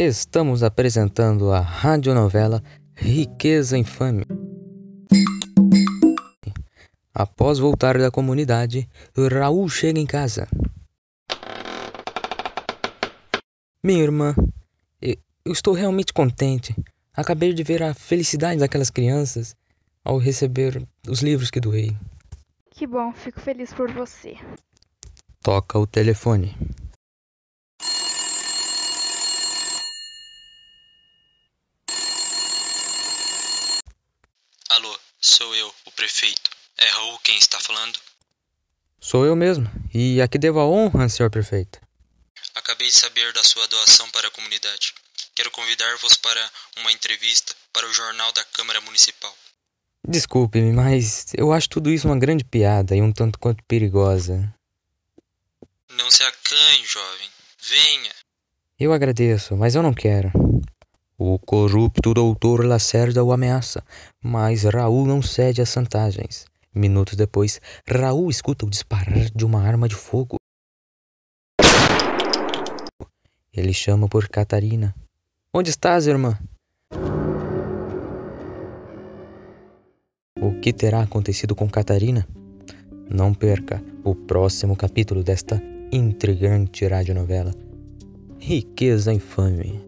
Estamos apresentando a radionovela Riqueza Infame. Após voltar da comunidade, Raul chega em casa. Minha irmã, eu estou realmente contente. Acabei de ver a felicidade daquelas crianças ao receber os livros que doei. Que bom, fico feliz por você. Toca o telefone. Sou eu, o prefeito. É Raul quem está falando? Sou eu mesmo. E a que devo a honra, senhor prefeito? Acabei de saber da sua doação para a comunidade. Quero convidar-vos para uma entrevista para o Jornal da Câmara Municipal. Desculpe-me, mas eu acho tudo isso uma grande piada e um tanto quanto perigosa. Não se acanhe, jovem. Venha. Eu agradeço, mas eu não quero. O corrupto doutor Lacerda o ameaça, mas Raul não cede às chantagens. Minutos depois, Raul escuta o disparar de uma arma de fogo. Ele chama por Catarina. Onde estás, irmã? O que terá acontecido com Catarina? Não perca o próximo capítulo desta intrigante radionovela Riqueza Infame.